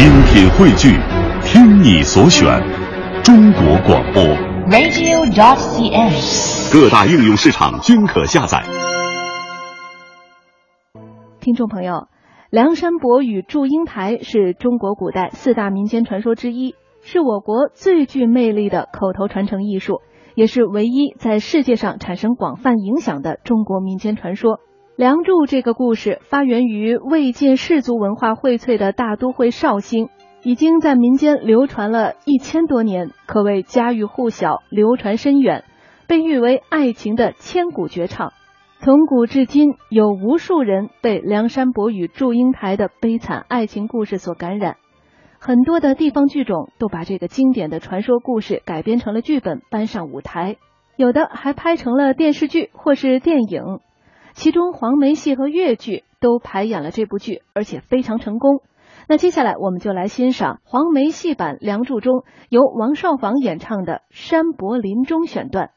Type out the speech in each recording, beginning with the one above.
精品汇聚，听你所选，中国广播。radio.cn。各大应用市场均可下载。听众朋友，梁山伯与祝英台是中国古代四大民间传说之一，是我国最具魅力的口头传承艺术，也是唯一在世界上产生广泛影响的中国民间传说。梁祝这个故事发源于魏晋氏族文化荟萃的大都会绍兴，已经在民间流传了一千多年，可谓家喻户晓、流传深远，被誉为爱情的千古绝唱。从古至今，有无数人被梁山伯与祝英台的悲惨爱情故事所感染，很多的地方剧种都把这个经典的传说故事改编成了剧本，搬上舞台，有的还拍成了电视剧或是电影。其中黄梅戏和越剧都排演了这部剧，而且非常成功。那接下来我们就来欣赏黄梅戏版《梁祝》中由王少舫演唱的《山伯临终》选段。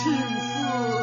青丝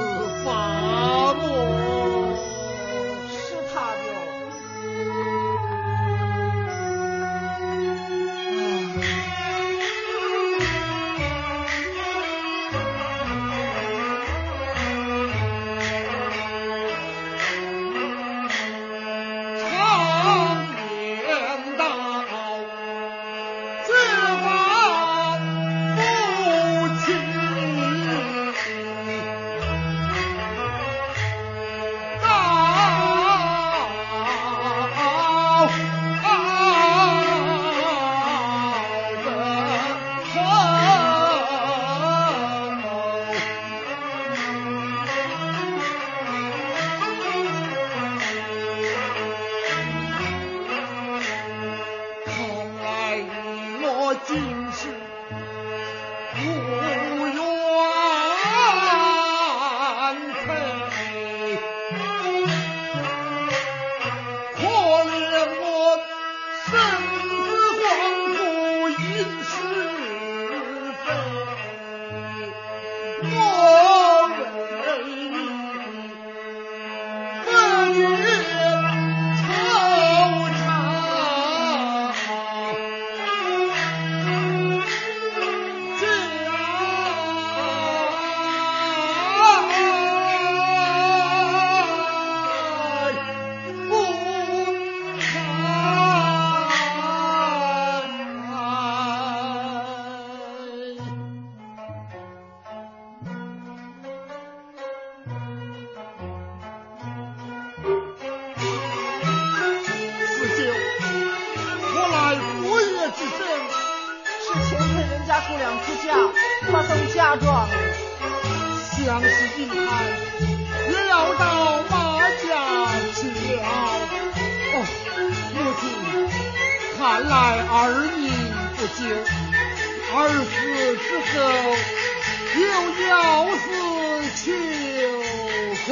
二年不久，二十之后，又要死囚。